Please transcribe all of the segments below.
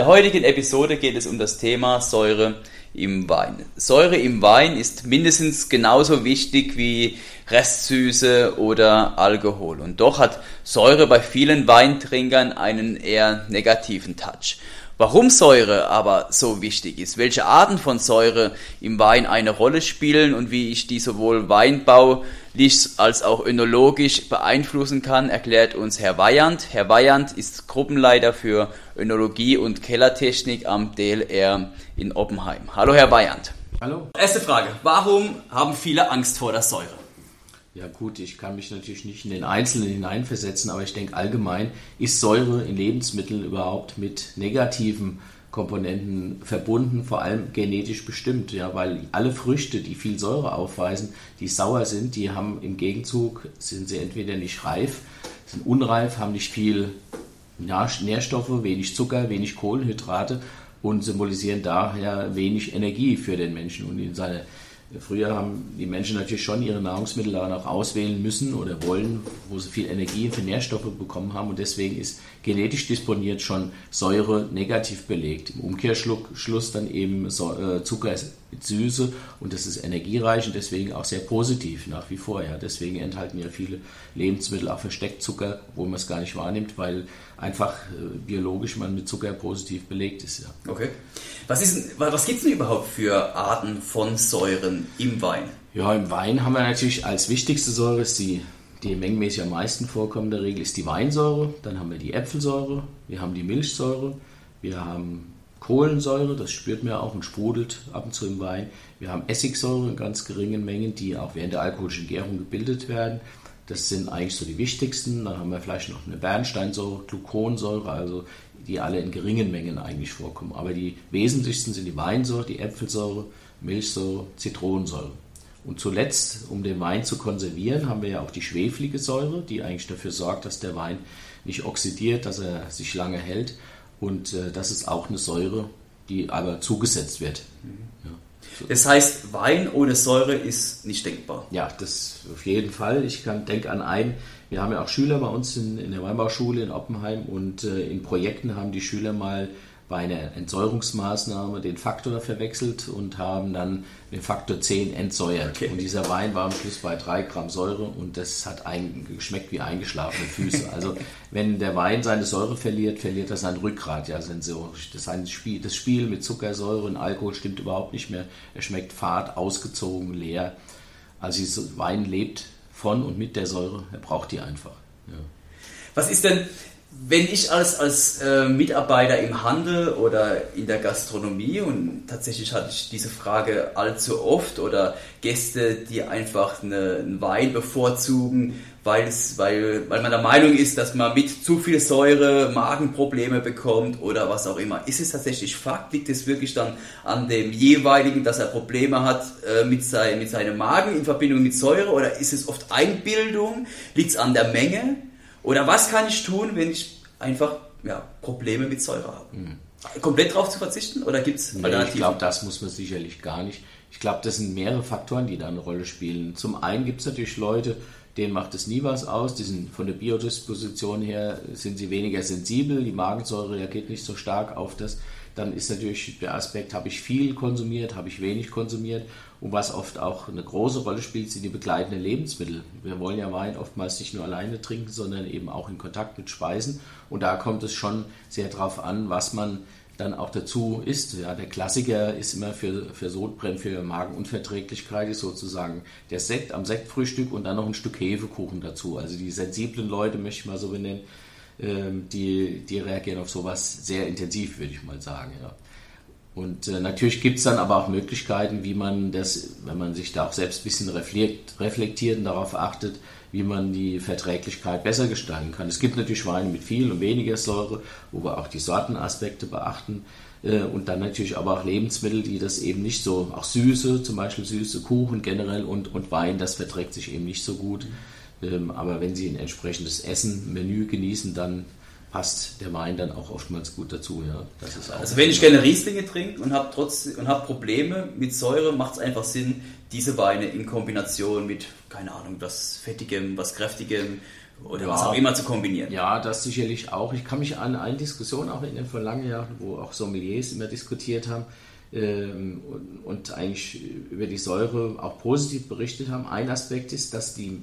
der heutigen Episode geht es um das Thema Säure im Wein. Säure im Wein ist mindestens genauso wichtig wie Restsüße oder Alkohol. Und doch hat Säure bei vielen Weintrinkern einen eher negativen Touch. Warum Säure aber so wichtig ist, welche Arten von Säure im Wein eine Rolle spielen und wie ich die sowohl weinbaulich als auch önologisch beeinflussen kann, erklärt uns Herr Weyand. Herr Weyand ist Gruppenleiter für Önologie und Kellertechnik am DLR in Oppenheim. Hallo Herr Weyand. Hallo. Erste Frage, warum haben viele Angst vor der Säure? Ja gut, ich kann mich natürlich nicht in den Einzelnen hineinversetzen, aber ich denke allgemein ist Säure in Lebensmitteln überhaupt mit negativen Komponenten verbunden, vor allem genetisch bestimmt, ja, weil alle Früchte, die viel Säure aufweisen, die sauer sind, die haben im Gegenzug, sind sie entweder nicht reif, sind unreif, haben nicht viel Nährstoffe, wenig Zucker, wenig Kohlenhydrate und symbolisieren daher wenig Energie für den Menschen und in seine Früher haben die Menschen natürlich schon ihre Nahrungsmittel danach auswählen müssen oder wollen, wo sie viel Energie für Nährstoffe bekommen haben. Und deswegen ist genetisch disponiert schon Säure negativ belegt. Im Umkehrschluss dann eben äh, Zucker Süße und das ist energiereich und deswegen auch sehr positiv nach wie vor. Ja. Deswegen enthalten ja viele Lebensmittel auch versteckt Zucker, wo man es gar nicht wahrnimmt, weil einfach äh, biologisch man mit Zucker positiv belegt ist. Ja. Okay. Was, was gibt es denn überhaupt für Arten von Säuren im Wein? Ja, im Wein haben wir natürlich als wichtigste Säure, ist die, die mengenmäßig am meisten vorkommende Regel, ist die Weinsäure. Dann haben wir die Äpfelsäure, wir haben die Milchsäure, wir haben Kohlensäure, das spürt man auch und sprudelt ab und zu im Wein. Wir haben Essigsäure in ganz geringen Mengen, die auch während der alkoholischen Gärung gebildet werden. Das sind eigentlich so die wichtigsten. Dann haben wir vielleicht noch eine Bernsteinsäure, Gluconsäure, also die alle in geringen Mengen eigentlich vorkommen. Aber die wesentlichsten sind die Weinsäure, die Äpfelsäure, Milchsäure, Zitronensäure. Und zuletzt, um den Wein zu konservieren, haben wir ja auch die schweflige Säure, die eigentlich dafür sorgt, dass der Wein nicht oxidiert, dass er sich lange hält. Und äh, das ist auch eine Säure, die aber zugesetzt wird. Mhm. Ja. Das heißt, Wein ohne Säure ist nicht denkbar. Ja, das auf jeden Fall. Ich denke an einen, wir haben ja auch Schüler bei uns in, in der Weinbauschule in Oppenheim und äh, in Projekten haben die Schüler mal bei einer Entsäuerungsmaßnahme den Faktor verwechselt und haben dann den Faktor 10 entsäuert. Okay. Und dieser Wein war am Schluss bei 3 Gramm Säure und das hat ein, geschmeckt wie eingeschlafene Füße. Also wenn der Wein seine Säure verliert, verliert er sein Rückgrat ja sensorisch. Das, Spiel, das Spiel mit Zuckersäure und Alkohol stimmt überhaupt nicht mehr. Er schmeckt fad, ausgezogen, leer. Also dieser Wein lebt von und mit der Säure, er braucht die einfach. Ja. Was ist denn, wenn ich als, als äh, Mitarbeiter im Handel oder in der Gastronomie und tatsächlich hatte ich diese Frage allzu oft oder Gäste, die einfach eine, einen Wein bevorzugen, weil, es, weil, weil man der Meinung ist, dass man mit zu viel Säure Magenprobleme bekommt oder was auch immer. Ist es tatsächlich Fakt? Liegt es wirklich dann an dem jeweiligen, dass er Probleme hat äh, mit, sein, mit seinem Magen in Verbindung mit Säure oder ist es oft Einbildung? Liegt es an der Menge? Oder was kann ich tun, wenn ich einfach ja, Probleme mit Säure habe? Mhm. Komplett darauf zu verzichten oder gibt es nee, Alternativen? Ich glaube, das muss man sicherlich gar nicht. Ich glaube, das sind mehrere Faktoren, die da eine Rolle spielen. Zum einen gibt es natürlich Leute, denen macht es nie was aus. Die sind von der Biodisposition her sind sie weniger sensibel. Die Magensäure reagiert nicht so stark auf das. Dann ist natürlich der Aspekt, habe ich viel konsumiert, habe ich wenig konsumiert. Und was oft auch eine große Rolle spielt, sind die begleitenden Lebensmittel. Wir wollen ja Wein oftmals nicht nur alleine trinken, sondern eben auch in Kontakt mit Speisen. Und da kommt es schon sehr darauf an, was man dann auch dazu isst. Ja, der Klassiker ist immer für, für Sodbrennen, für Magenunverträglichkeit, ist sozusagen der Sekt am Sektfrühstück und dann noch ein Stück Hefekuchen dazu. Also die sensiblen Leute, möchte ich mal so benennen, die, die reagieren auf sowas sehr intensiv, würde ich mal sagen. Ja. Und äh, natürlich gibt es dann aber auch Möglichkeiten, wie man das, wenn man sich da auch selbst ein bisschen reflektiert und darauf achtet, wie man die Verträglichkeit besser gestalten kann. Es gibt natürlich Weine mit viel und weniger Säure, wo wir auch die Sortenaspekte beachten. Äh, und dann natürlich aber auch Lebensmittel, die das eben nicht so, auch Süße, zum Beispiel süße Kuchen generell und, und Wein, das verträgt sich eben nicht so gut. Ähm, aber wenn Sie ein entsprechendes Essen, Menü genießen, dann passt der Wein dann auch oftmals gut dazu. Ja. Also wenn ich gerne Rieslinge trinke und habe habe Probleme mit Säure, macht es einfach Sinn, diese Weine in Kombination mit, keine Ahnung, was Fettigem, was Kräftigem oder ja, was auch immer zu kombinieren. Ja, das sicherlich auch. Ich kann mich an eine Diskussion auch erinnern von langen Jahren, wo auch Sommeliers immer diskutiert haben ähm, und, und, eigentlich über die Säure auch positiv berichtet haben. Ein Aspekt ist, dass die,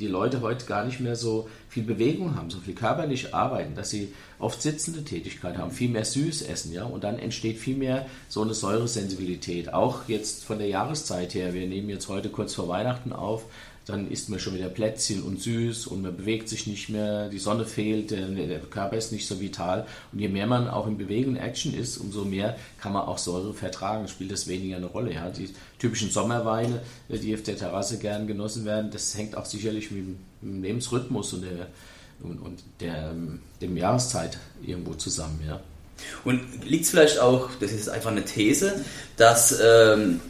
die Leute heute gar nicht mehr so viel Bewegung haben, so viel körperlich arbeiten, dass sie oft sitzende Tätigkeit haben, viel mehr süß essen, ja, und dann entsteht viel mehr so eine Säuresensibilität. Auch jetzt von der Jahreszeit her, wir nehmen jetzt heute kurz vor Weihnachten auf, dann isst man schon wieder Plätzchen und süß und man bewegt sich nicht mehr, die Sonne fehlt, der, Körper ist nicht so vital. Und je mehr man auch in Bewegung, Action ist, umso mehr kann man auch Säure vertragen, spielt das weniger eine Rolle. Ja? Die typischen Sommerweine, äh, die auf der Terrasse gern genossen werden, das hängt auch sicherlich mit dem Lebensrhythmus und, der, und, und der, dem Jahreszeit irgendwo zusammen. Ja? Und liegt es vielleicht auch, das ist einfach eine These, dass ähm,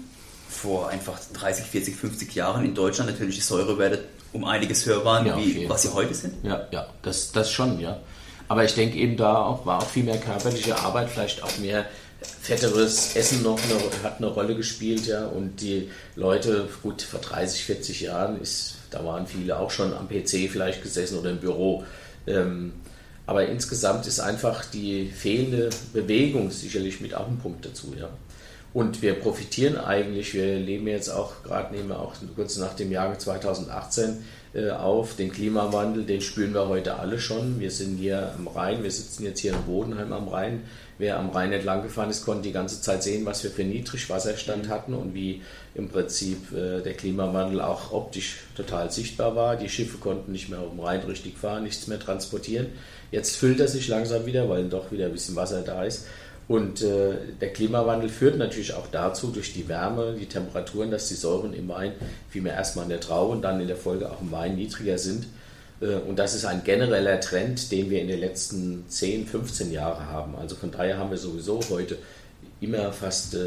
vor einfach 30, 40, 50 Jahren in Deutschland natürlich die Säurewerte um einiges höher waren, ja, wie was sie heute sind? Ja, ja, das, das schon, ja. Aber ich denke eben da auch, war auch viel mehr körperliche Arbeit, vielleicht auch mehr fetteres Essen noch eine, hat eine Rolle gespielt, ja. Und die Leute, gut, vor 30, 40 Jahren ist, da waren viele auch schon am PC vielleicht gesessen oder im Büro. Ähm, aber insgesamt ist einfach die fehlende Bewegung sicherlich mit auch ein Punkt dazu, ja. Und wir profitieren eigentlich, wir leben jetzt auch, gerade nehmen wir auch kurz nach dem Jahr 2018 äh, auf, den Klimawandel, den spüren wir heute alle schon. Wir sind hier am Rhein, wir sitzen jetzt hier in Bodenheim am Rhein. Wer am Rhein entlang gefahren ist, konnte die ganze Zeit sehen, was wir für Niedrigwasserstand hatten und wie im Prinzip äh, der Klimawandel auch optisch total sichtbar war. Die Schiffe konnten nicht mehr auf dem Rhein richtig fahren, nichts mehr transportieren. Jetzt füllt er sich langsam wieder, weil doch wieder ein bisschen Wasser da ist. Und äh, der Klimawandel führt natürlich auch dazu, durch die Wärme, die Temperaturen, dass die Säuren im Wein, vielmehr erstmal in der Traube und dann in der Folge auch im Wein niedriger sind. Äh, und das ist ein genereller Trend, den wir in den letzten 10, 15 Jahren haben. Also von daher haben wir sowieso heute immer fast, äh,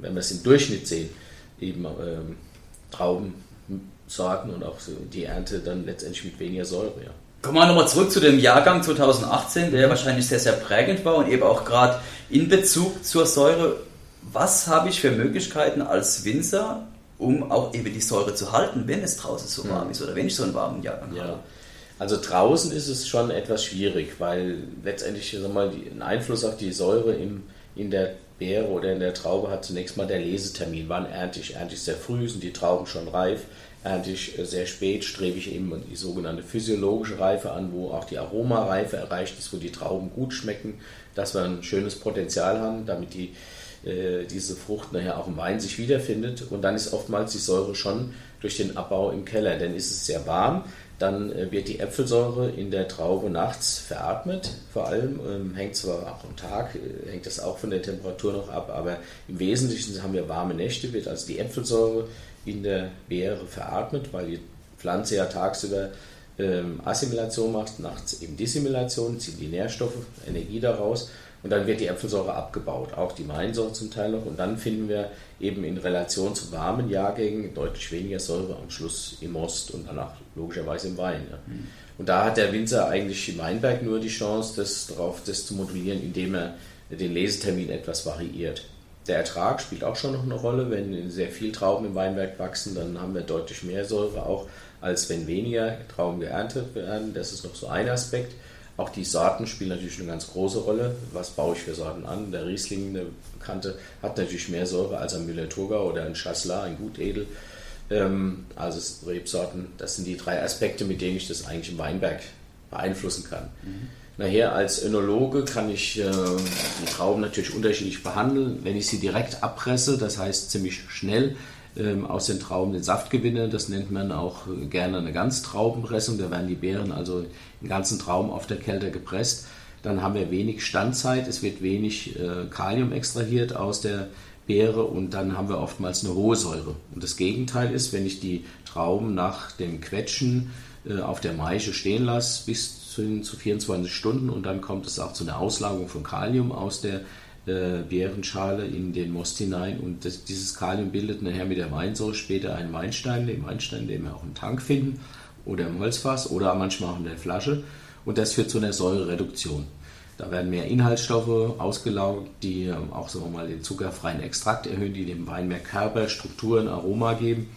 wenn wir es im Durchschnitt sehen, eben ähm, Traubensorten und auch die Ernte dann letztendlich mit weniger Säure. Ja. Kommen wir nochmal zurück zu dem Jahrgang 2018, der wahrscheinlich sehr, sehr prägend war und eben auch gerade in Bezug zur Säure. Was habe ich für Möglichkeiten als Winzer, um auch eben die Säure zu halten, wenn es draußen so warm ist oder wenn ich so einen warmen Jahrgang ja. habe? Also draußen ist es schon etwas schwierig, weil letztendlich sag mal, einen Einfluss auf die Säure im, in der Beere oder in der Traube hat zunächst mal der Lesetermin. Wann ernte ich? Ernte ich sehr früh, sind die Trauben schon reif? Ernte ich äh, sehr spät, strebe ich eben die sogenannte physiologische Reife an, wo auch die Aromareife erreicht ist, wo die Trauben gut schmecken, dass wir ein schönes Potenzial haben, damit die, äh, diese Frucht nachher auch im Wein sich wiederfindet. Und dann ist oftmals die Säure schon durch den Abbau im Keller, denn ist es sehr warm, dann äh, wird die Äpfelsäure in der Traube nachts veratmet. Vor allem ähm, hängt zwar auch am Tag, hängt das auch von der Temperatur noch ab, aber im Wesentlichen haben wir warme Nächte, wird also die Äpfelsäure in der Beere veratmet, weil die Pflanze ja tagsüber ähm, Assimilation macht, nachts eben Dissimilation, zieht die Nährstoffe, Energie daraus und dann wird die Äpfelsäure abgebaut, auch die Weinsäure zum Teil noch und dann finden wir eben in Relation zu warmen Jahrgängen deutlich weniger Säure am Schluss im Most und danach logischerweise im Wein. Ja. Mhm. Und da hat der Winzer eigentlich im Weinberg nur die Chance, das, darauf, das zu modulieren, indem er den Lesetermin etwas variiert. Der Ertrag spielt auch schon noch eine Rolle. Wenn sehr viel Trauben im Weinberg wachsen, dann haben wir deutlich mehr Säure auch, als wenn weniger Trauben geerntet werden. Das ist noch so ein Aspekt. Auch die Sorten spielen natürlich eine ganz große Rolle. Was baue ich für Sorten an? Der Riesling, der bekannte, hat natürlich mehr Säure als ein Müller-Thurgau oder ein Chasselas, ein Gutedel. Ähm, also Rebsorten, das sind die drei Aspekte, mit denen ich das eigentlich im Weinberg beeinflussen kann. Mhm. Nachher als Önologe kann ich äh, die Trauben natürlich unterschiedlich behandeln. Wenn ich sie direkt abpresse, das heißt ziemlich schnell ähm, aus den Trauben den Saft gewinne, das nennt man auch äh, gerne eine Ganztraubenpressung. Da werden die Beeren also in ganzen Trauben auf der Kälte gepresst. Dann haben wir wenig Standzeit, es wird wenig äh, Kalium extrahiert aus der Beere und dann haben wir oftmals eine hohe Säure. Und das Gegenteil ist, wenn ich die Trauben nach dem Quetschen äh, auf der Maische stehen lasse bis zu, zu 24 Stunden und dann kommt es auch zu einer Auslagerung von Kalium aus der äh, Beerenschale in den Most hinein und das, dieses Kalium bildet nachher mit der Weinsäure später einen Weinstein, den Weinstein, den wir auch im Tank finden oder im Holzfass oder manchmal auch in der Flasche und das führt zu einer Säurereduktion. Da werden mehr Inhaltsstoffe ausgelaugt, die ähm, auch sagen wir mal, den zuckerfreien Extrakt erhöhen, die dem Wein mehr Körper, Strukturen, Aroma geben.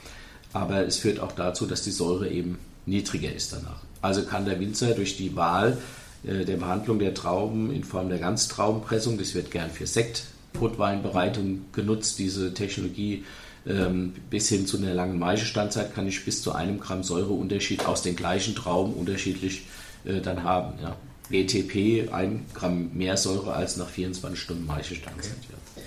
Aber es führt auch dazu, dass die Säure eben niedriger ist danach. Also kann der Winzer durch die Wahl äh, der Behandlung der Trauben in Form der Ganztraubenpressung, das wird gern für Sekt, Rotweinbereitung genutzt, diese Technologie, ähm, bis hin zu einer langen Maischestandzeit kann ich bis zu einem Gramm Säureunterschied aus den gleichen Trauben unterschiedlich äh, dann haben. Ja. BTP, ein Gramm mehr Säure als nach 24 Stunden Maischestandzeit. Ja.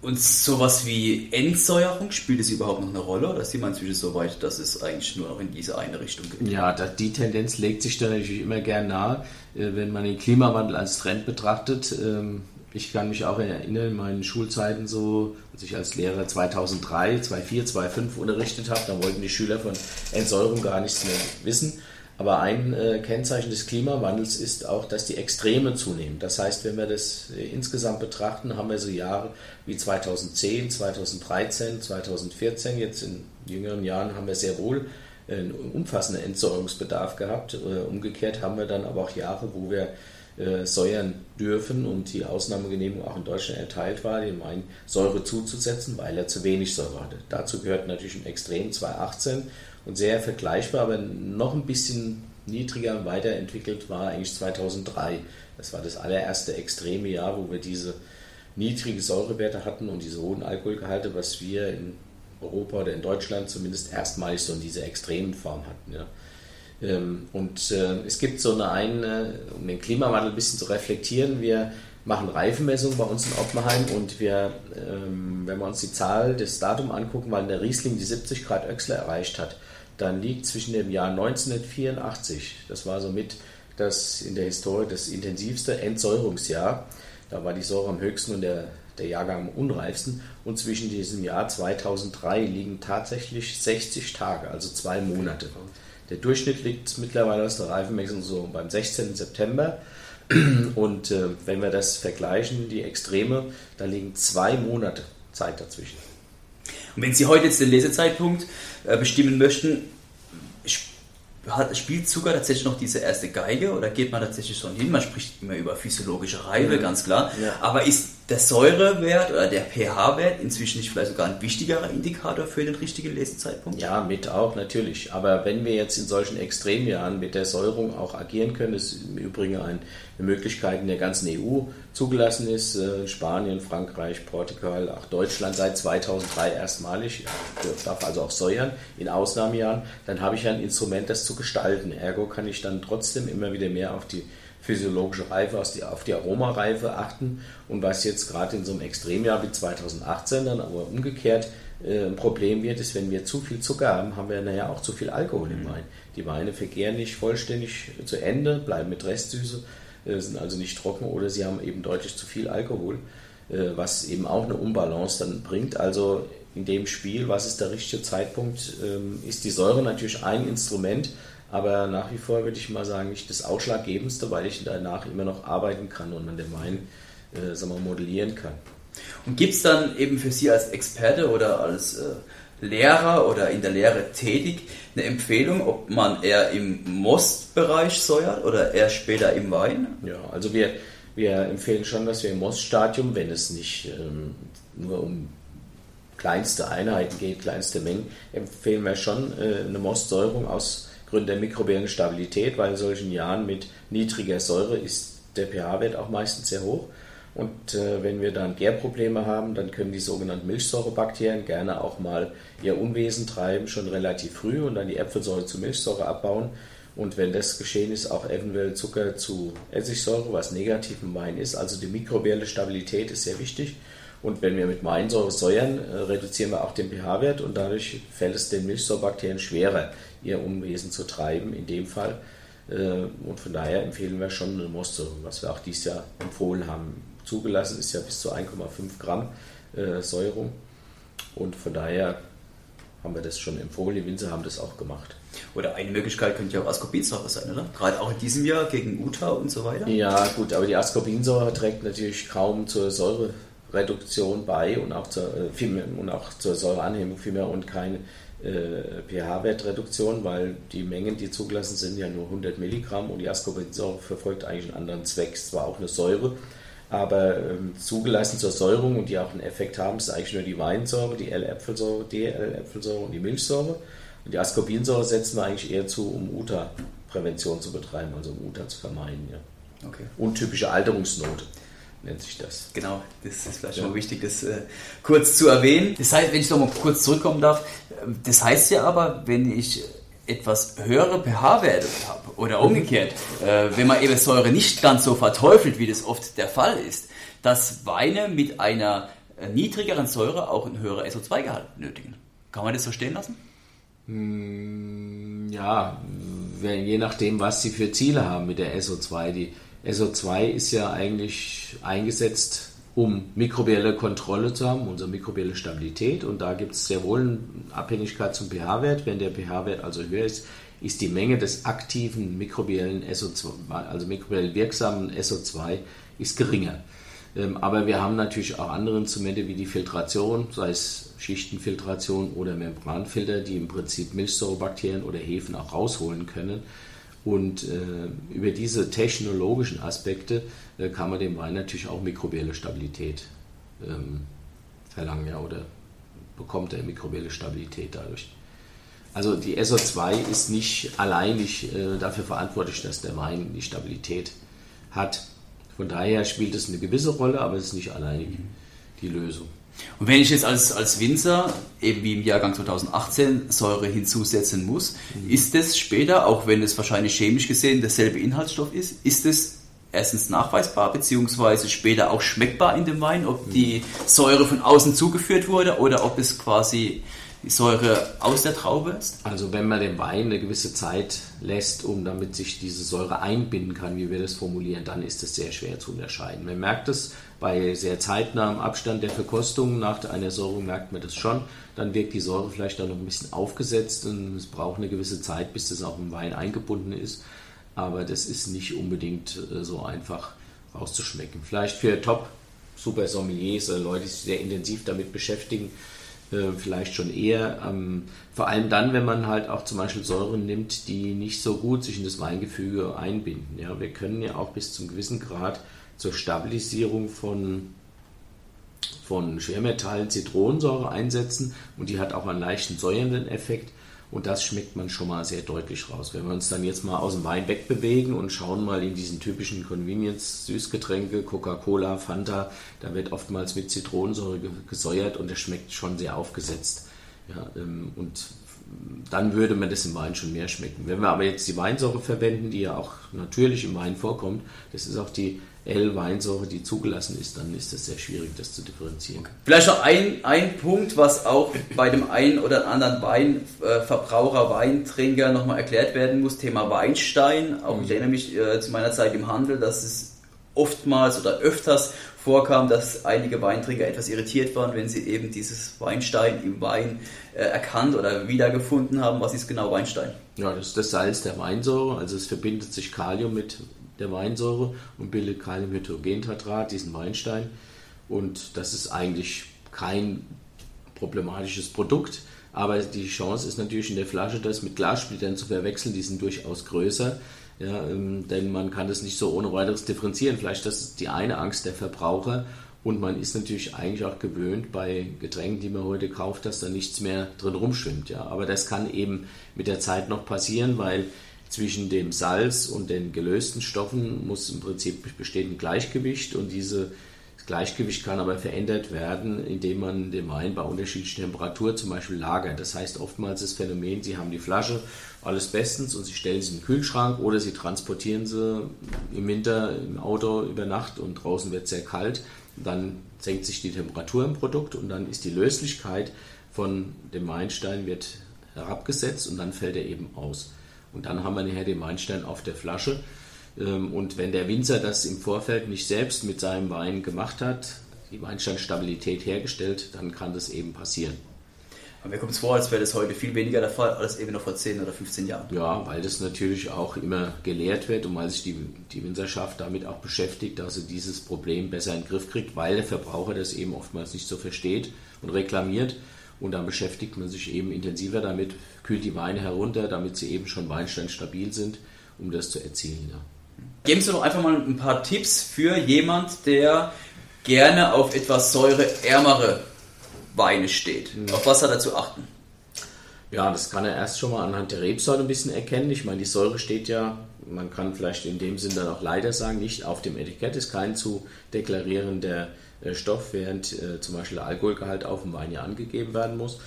Und sowas wie Entsäuerung, spielt es überhaupt noch eine Rolle oder ist die man inzwischen so weit, dass es eigentlich nur noch in diese eine Richtung geht? Ja, die Tendenz legt sich da natürlich immer gern nahe, äh, wenn man den Klimawandel als Trend betrachtet. Ähm, ich kann mich auch erinnern, in meinen Schulzeiten so, als ich als Lehrer 2003, 2004, 2005 unterrichtet habe, da wollten die Schüler von Entsäuerung gar nichts mehr wissen. Aber ein äh, Kennzeichen des Klimawandels ist auch, dass die Extreme zunehmen. Das heißt, wenn wir das äh, insgesamt betrachten, haben wir so Jahre wie 2010, 2013, 2014. Jetzt in jüngeren Jahren haben wir sehr wohl einen umfassenden Entsäuerungsbedarf gehabt. Äh, umgekehrt haben wir dann aber auch Jahre, wo wir äh, säuern dürfen und die Ausnahmegenehmigung auch in Deutschland erteilt war, dem Wein Säure zuzusetzen, weil er zu wenig Säure hatte. Dazu gehört natürlich im Extrem 2018 und sehr vergleichbar, aber noch ein bisschen niedriger weiterentwickelt war eigentlich 2003. Das war das allererste extreme Jahr, wo wir diese niedrigen Säurewerte hatten und diese hohen Alkoholgehalte, was wir in Europa oder in Deutschland zumindest erstmalig so in dieser extremen Form hatten. Ja. Ähm, und äh, es gibt so eine, eine, um den Klimawandel ein bisschen zu reflektieren, wir machen Reifenmessungen bei uns in Oppenheim und wir, ähm, wenn wir uns die Zahl des Datum angucken, weil der Riesling die 70 Grad Öxler erreicht hat, dann liegt zwischen dem Jahr 1984, das war somit das in der Historie das intensivste Entsäuerungsjahr, da war die Säure am höchsten und der, der Jahrgang am unreifsten, und zwischen diesem Jahr 2003 liegen tatsächlich 60 Tage, also zwei Monate. Der Durchschnitt liegt mittlerweile aus der Reifenmessung so beim 16. September. Und äh, wenn wir das vergleichen, die Extreme, da liegen zwei Monate Zeit dazwischen. Und wenn Sie heute jetzt den Lesezeitpunkt äh, bestimmen möchten, spielt Zucker tatsächlich noch diese erste Geige oder geht man tatsächlich schon hin? Man spricht immer über physiologische Reife, mhm. ganz klar. Ja. Aber ist der Säurewert oder der pH-Wert inzwischen nicht vielleicht sogar ein wichtigerer Indikator für den richtigen Lesezeitpunkt? Ja, mit auch natürlich. Aber wenn wir jetzt in solchen Extremjahren mit der Säurung auch agieren können, ist im Übrigen eine Möglichkeit in der ganzen EU zugelassen ist. Äh, Spanien, Frankreich, Portugal, auch Deutschland seit 2003 erstmalig, darf also auch säuern in Ausnahmejahren, dann habe ich ein Instrument, das zu gestalten. Ergo kann ich dann trotzdem immer wieder mehr auf die physiologische Reife, auf die Aromareife achten. Und was jetzt gerade in so einem Extremjahr wie 2018 dann aber umgekehrt äh, ein Problem wird, ist, wenn wir zu viel Zucker haben, haben wir nachher auch zu viel Alkohol im mhm. Wein. Die Weine vergehren nicht vollständig zu Ende, bleiben mit Restsüße, äh, sind also nicht trocken oder sie haben eben deutlich zu viel Alkohol, äh, was eben auch eine Unbalance dann bringt. Also in dem Spiel, was ist der richtige Zeitpunkt, ähm, ist die Säure natürlich ein Instrument, aber nach wie vor würde ich mal sagen, nicht das Ausschlaggebendste, weil ich danach immer noch arbeiten kann und man den Wein äh, sagen wir, modellieren kann. Und gibt es dann eben für Sie als Experte oder als äh, Lehrer oder in der Lehre tätig eine Empfehlung, ob man eher im Mostbereich säuert oder eher später im Wein? Ja, also wir, wir empfehlen schon, dass wir im Moststadium, wenn es nicht ähm, nur um kleinste Einheiten geht, kleinste Mengen, empfehlen wir schon äh, eine Mostsäurung aus Gründe der mikrobiellen Stabilität, weil in solchen Jahren mit niedriger Säure ist der pH-Wert auch meistens sehr hoch. Und äh, wenn wir dann Gärprobleme haben, dann können die sogenannten Milchsäurebakterien gerne auch mal ihr Unwesen treiben, schon relativ früh und dann die Äpfelsäure zu Milchsäure abbauen. Und wenn das geschehen ist, auch eventuell Zucker zu Essigsäure, was negativ im Wein ist. Also die mikrobielle Stabilität ist sehr wichtig. Und wenn wir mit Weinsäure säuern, äh, reduzieren wir auch den pH-Wert und dadurch fällt es den Milchsäurebakterien schwerer, ihr Unwesen zu treiben in dem Fall. Äh, und von daher empfehlen wir schon eine Mostsäure, was wir auch dieses Jahr empfohlen haben. Zugelassen ist ja bis zu 1,5 Gramm äh, Säurung. Und von daher haben wir das schon empfohlen. Die Winzer haben das auch gemacht. Oder eine Möglichkeit könnte ja auch Ascorbinsäure sein, oder? Gerade auch in diesem Jahr gegen Uta und so weiter. Ja, gut, aber die Ascorbinsäure trägt natürlich kaum zur Säurereduktion bei und auch zur, äh, und auch zur Säureanhebung vielmehr und keine äh, pH-Wertreduktion, weil die Mengen, die zugelassen sind, ja nur 100 Milligramm und die Ascorbinsäure verfolgt eigentlich einen anderen Zweck. Es war auch eine Säure, aber ähm, zugelassen zur Säurung und die auch einen Effekt haben, ist eigentlich nur die Weinsäure, die L-Äpfelsäure, DL-Äpfelsäure und die Milchsäure. Und die Ascorbinsäure setzen wir eigentlich eher zu, um UTA-Prävention zu betreiben, also um UTA zu vermeiden. Ja. Okay. Untypische Alterungsnote nennt sich das. Genau, das ist vielleicht ja. mal wichtig, das äh, kurz zu erwähnen. Das heißt, wenn ich noch mal kurz zurückkommen darf, ähm, das heißt ja aber, wenn ich etwas höhere pH-Werte habe oder umgekehrt, äh, wenn man eben Säure nicht ganz so verteufelt, wie das oft der Fall ist, dass Weine mit einer äh, niedrigeren Säure auch ein höherer SO2-Gehalt benötigen. Kann man das so stehen lassen? Hm, ja, je nachdem, was sie für Ziele haben mit der SO2. Die SO2 ist ja eigentlich eingesetzt, um mikrobielle Kontrolle zu haben, unsere mikrobielle Stabilität. Und da gibt es sehr wohl eine Abhängigkeit zum pH-Wert. Wenn der pH-Wert also höher ist, ist die Menge des aktiven mikrobiellen SO2, also mikrobiell wirksamen SO2, ist geringer. Ähm, aber wir haben natürlich auch andere Instrumente wie die Filtration, sei es Schichtenfiltration oder Membranfilter, die im Prinzip Milchsäurebakterien oder Hefen auch rausholen können. Und äh, über diese technologischen Aspekte äh, kann man dem Wein natürlich auch mikrobielle Stabilität ähm, verlangen ja, oder bekommt er mikrobielle Stabilität dadurch. Also die SO2 ist nicht alleinig äh, dafür verantwortlich, dass der Wein die Stabilität hat. Von daher spielt es eine gewisse Rolle, aber es ist nicht alleinig die Lösung. Und wenn ich jetzt als, als Winzer, eben wie im Jahrgang 2018, Säure hinzusetzen muss, mhm. ist es später, auch wenn es wahrscheinlich chemisch gesehen derselbe Inhaltsstoff ist, ist es erstens nachweisbar, beziehungsweise später auch schmeckbar in dem Wein, ob die Säure von außen zugeführt wurde oder ob es quasi die Säure aus der Traube ist? Also wenn man den Wein eine gewisse Zeit lässt, um damit sich diese Säure einbinden kann, wie wir das formulieren, dann ist es sehr schwer zu unterscheiden. Man merkt es bei sehr zeitnahem Abstand der Verkostung nach einer Säure merkt man das schon. Dann wirkt die Säure vielleicht auch noch ein bisschen aufgesetzt und es braucht eine gewisse Zeit, bis das auch im Wein eingebunden ist. Aber das ist nicht unbedingt äh, so einfach rauszuschmecken. Vielleicht für Top Super Sommeliers, äh, Leute, die sich sehr intensiv damit beschäftigen, äh, vielleicht schon eher. Ähm, vor allem dann, wenn man halt auch zum Beispiel Säuren nimmt, die nicht so gut sich in das Weingefüge einbinden. Ja, wir können ja auch bis zum gewissen Grad zur Stabilisierung von, von Schwermetallen Zitronensäure einsetzen und die hat auch einen leichten säuernden Effekt. Und das schmeckt man schon mal sehr deutlich raus. Wenn wir uns dann jetzt mal aus dem Wein wegbewegen und schauen mal in diesen typischen Convenience-Süßgetränke, Coca-Cola, Fanta, da wird oftmals mit Zitronensäure gesäuert und es schmeckt schon sehr aufgesetzt. Ja, ähm, und dann würde man das im Wein schon mehr schmecken. Wenn wir aber jetzt die Weinsäure verwenden, die ja auch natürlich im Wein vorkommt, das ist auch die L-Weinsäure, die zugelassen ist, dann ist es sehr schwierig, das zu differenzieren. Okay. Vielleicht noch ein, ein Punkt, was auch bei dem einen oder anderen Weinverbraucher, äh, Weintrinker nochmal erklärt werden muss, Thema Weinstein. Auch mhm. ich erinnere mich äh, zu meiner Zeit im Handel, dass es oftmals oder öfters vorkam, dass einige Weintrinker etwas irritiert waren, wenn sie eben dieses Weinstein im Wein äh, erkannt oder wiedergefunden haben. Was ist genau Weinstein? Ja, das ist das Salz der Weinsäure. Also es verbindet sich Kalium mit der Weinsäure und bildet Kaliumhydrogentatrat, diesen Weinstein. Und das ist eigentlich kein problematisches Produkt. Aber die Chance ist natürlich in der Flasche, das mit Glassplittern zu verwechseln. Die sind durchaus größer. Ja, ähm, denn man kann das nicht so ohne weiteres differenzieren. Vielleicht das ist die eine Angst der Verbraucher. Und man ist natürlich eigentlich auch gewöhnt bei Getränken, die man heute kauft, dass da nichts mehr drin rumschwimmt. Ja. Aber das kann eben mit der Zeit noch passieren, weil zwischen dem Salz und den gelösten Stoffen muss im Prinzip bestehen ein Gleichgewicht und dieses Gleichgewicht kann aber verändert werden, indem man den Wein bei unterschiedlicher Temperatur zum Beispiel lagert. Das heißt oftmals das Phänomen, Sie haben die Flasche, alles bestens und Sie stellen sie in den Kühlschrank oder Sie transportieren sie im Winter im Auto über Nacht und draußen wird es sehr kalt. Dann senkt sich die Temperatur im Produkt und dann ist die Löslichkeit von dem Weinstein wird herabgesetzt und dann fällt er eben aus. Und dann haben wir nachher den Weinstein auf der Flasche. Ähm, und wenn der Winzer das im Vorfeld nicht selbst mit seinem Wein gemacht hat, die Weinsteinstabilität hergestellt, dann kann das eben passieren. Aber mir kommt es vor, als wäre das heute viel weniger der Fall als eben noch vor 10 oder 15 Jahren. Ja, weil das natürlich auch immer gelehrt wird und weil sich die, die Winzerschaft damit auch beschäftigt, dass sie dieses Problem besser in den Griff kriegt, weil der Verbraucher das eben oftmals nicht so versteht und reklamiert. Und dann beschäftigt man sich eben intensiver damit, kühlt die Weine herunter, damit sie eben schon weinsteinstabil sind, um das zu erzielen. Ja. Geben Sie doch einfach mal ein paar Tipps für jemand, der gerne auf etwas säureärmere Weine steht. Mhm. Auf was hat er zu achten? Ja, das kann er erst schon mal anhand der Rebsorte ein bisschen erkennen. Ich meine, die Säure steht ja, man kann vielleicht in dem Sinn dann auch leider sagen, nicht auf dem Etikett, ist kein zu deklarierender äh, Stoff, während äh, zum Beispiel der Alkoholgehalt auf dem Wein ja angegeben werden muss.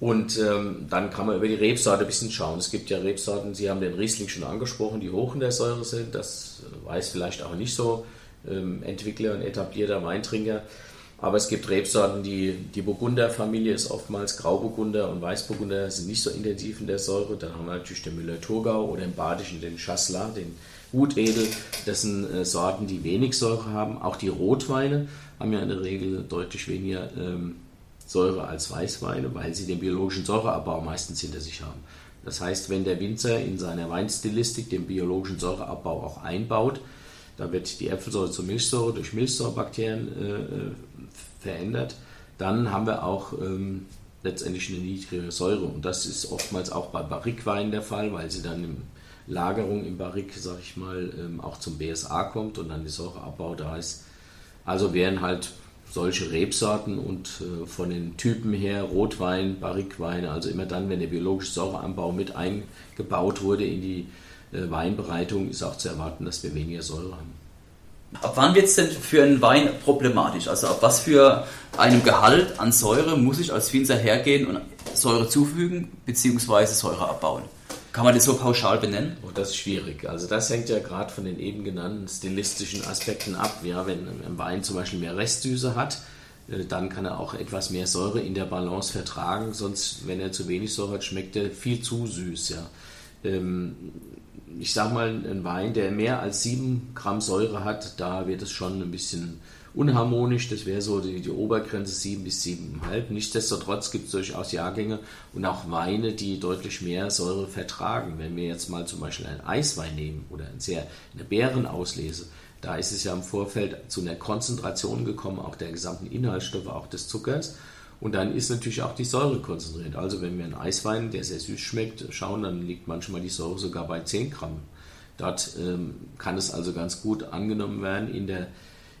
Und ähm, dann kann man über die Rebsorte ein bisschen schauen. Es gibt ja Rebsorten, Sie haben den Riesling schon angesprochen, die hoch in der Säure sind. Das weiß vielleicht auch nicht so ähm, Entwickler und etablierter Weintrinker. Aber es gibt Rebsorten, die, die Burgunderfamilie ist oftmals Grauburgunder und Weißburgunder sind nicht so intensiv in der Säure. Dann haben wir natürlich den Müller-Thurgau oder im Badischen den Chasselas, den Gutedel. Das sind äh, Sorten, die wenig Säure haben. Auch die Rotweine haben ja in der Regel deutlich weniger ähm, Säure als Weißweine, weil sie den biologischen Säureabbau meistens hinter sich haben. Das heißt, wenn der Winzer in seiner Weinstilistik den biologischen Säureabbau auch einbaut, da wird die Äpfelsäure zur Milchsäure durch Milchsäurebakterien äh, äh, verändert, dann haben wir auch ähm, letztendlich eine niedrige Säure. Und das ist oftmals auch bei Barrikweinen der Fall, weil sie dann im Lagerung im Barrik, sag ich mal, ähm, auch zum BSA kommt und dann die Säureabbau da ist. Also wären halt solche Rebsorten und äh, von den Typen her Rotwein, Barrikweine, also immer dann, wenn der biologische Säureanbau mit eingebaut wurde in die äh, Weinbereitung, ist auch zu erwarten, dass wir weniger Säure haben. Ab wann wird es denn für einen Wein problematisch? Also ab was für einem Gehalt an Säure muss ich als Winzer hergehen und Säure zufügen bzw. Säure abbauen? Kann man das so pauschal benennen? Oh, das ist schwierig. Also das hängt ja gerade von den eben genannten stilistischen Aspekten ab. Ja, wenn ein Wein zum Beispiel mehr Restsüße hat, äh, dann kann er auch etwas mehr Säure in der Balance vertragen. Sonst, wenn er zu wenig Säure hat, schmeckt er viel zu süß. Ja. Ähm, ich sag mal, ein Wein, der mehr als 7 Gramm Säure hat, da wird es schon ein bisschen unharmonisch. Das wäre so die, die Obergrenze 7 bis 7,5. Nichtsdestotrotz gibt es durchaus Jahrgänge und auch Weine, die deutlich mehr Säure vertragen. Wenn wir jetzt mal zum Beispiel einen Eiswein nehmen oder ein sehr, eine Beerenauslese, da ist es ja im Vorfeld zu einer Konzentration gekommen, auch der gesamten Inhaltsstoffe, auch des Zuckers. Und dann ist natürlich auch die Säure konzentriert. Also wenn wir einen Eiswein, der sehr süß schmeckt, schauen, dann liegt manchmal die Säure sogar bei 10 Gramm. Dort ähm, kann es also ganz gut angenommen werden in der,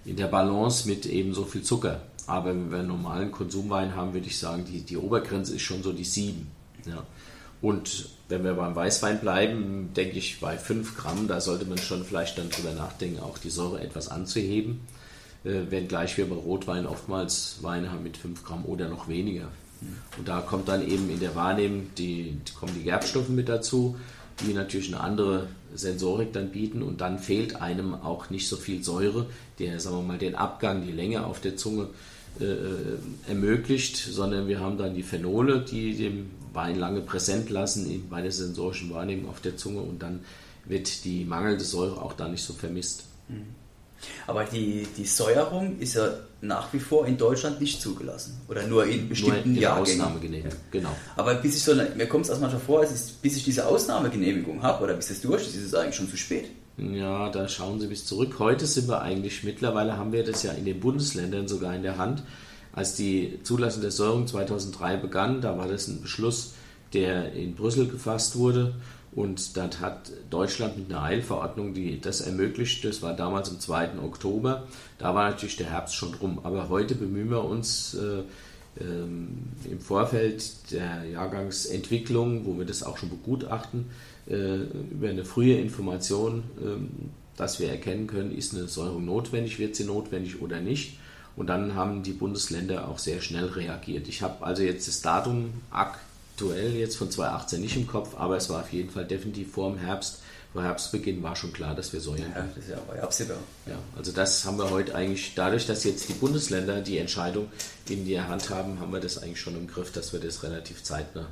in der Balance mit eben so viel Zucker. Aber wenn wir einen normalen Konsumwein haben, würde ich sagen, die, die Obergrenze ist schon so die 7. Ja. Und wenn wir beim Weißwein bleiben, denke ich bei 5 Gramm, da sollte man schon vielleicht dann drüber nachdenken, auch die Säure etwas anzuheben äh, wenngleich wir bei Rotwein oftmals Weine haben mit 5 Gramm oder noch weniger. Und da kommt dann eben in der Wahrnehmung die, kommen die Gerbstoffe mit dazu, die natürlich eine andere Sensorik dann bieten und dann fehlt einem auch nicht so viel Säure, der, sagen wir mal, den Abgang, die Länge auf der Zunge äh, äh ermöglicht, sondern wir haben dann die Phenole, die dem Wein lange präsent lassen bei der sensorischen Wahrnehmung auf der Zunge und dann wird die mangelnde Säure auch da nicht so vermisst. Mhm. Aber die, die Säuerung ist ja nach wie vor in Deutschland nicht zugelassen. Oder nur in bestimmten nur in Ausnahmegenehmigung, genau. Aber bis ich so, mir kommt es erstmal schon vor, ist, bis ich diese Ausnahmegenehmigung habe oder bis es durch ist, ist es eigentlich schon zu spät. Ja, da schauen Sie bis zurück. Heute sind wir eigentlich, mittlerweile haben wir das ja in den Bundesländern sogar in der Hand. Als die Zulassung der Säuerung 2003 begann, da war das ein Beschluss, der in Brüssel gefasst wurde und dann hat Deutschland mit einer Eilverordnung die das ermöglicht. Das war damals am 2. Oktober. Da war natürlich der Herbst schon rum. Aber heute bemühen wir uns äh, ähm, im Vorfeld der Jahrgangsentwicklung, wo wir das auch schon begutachten, äh, über eine frühe Information, äh, dass wir erkennen können, ist eine Säuerung notwendig, wird sie notwendig oder nicht. Und dann haben die Bundesländer auch sehr schnell reagiert. Ich habe also jetzt das Datum aktuell aktuell jetzt von 2018 nicht im Kopf, aber es war auf jeden Fall definitiv vor dem Herbst. Vor Herbstbeginn war schon klar, dass wir säuern. Ja, das ist ja aber absehbar. Ja, also das haben wir heute eigentlich, dadurch, dass jetzt die Bundesländer die Entscheidung in die Hand haben, haben wir das eigentlich schon im Griff, dass wir das relativ zeitnah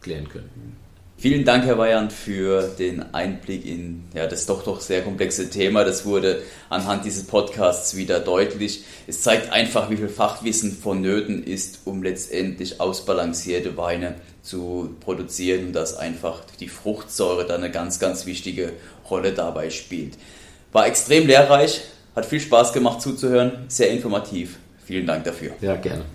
klären können. Vielen Dank, Herr Weyand, für den Einblick in ja, das doch doch sehr komplexe Thema. Das wurde anhand dieses Podcasts wieder deutlich. Es zeigt einfach, wie viel Fachwissen vonnöten ist, um letztendlich ausbalancierte Weine zu produzieren und dass einfach die Fruchtsäure da eine ganz, ganz wichtige Rolle dabei spielt. War extrem lehrreich, hat viel Spaß gemacht zuzuhören, sehr informativ. Vielen Dank dafür. Ja, gerne.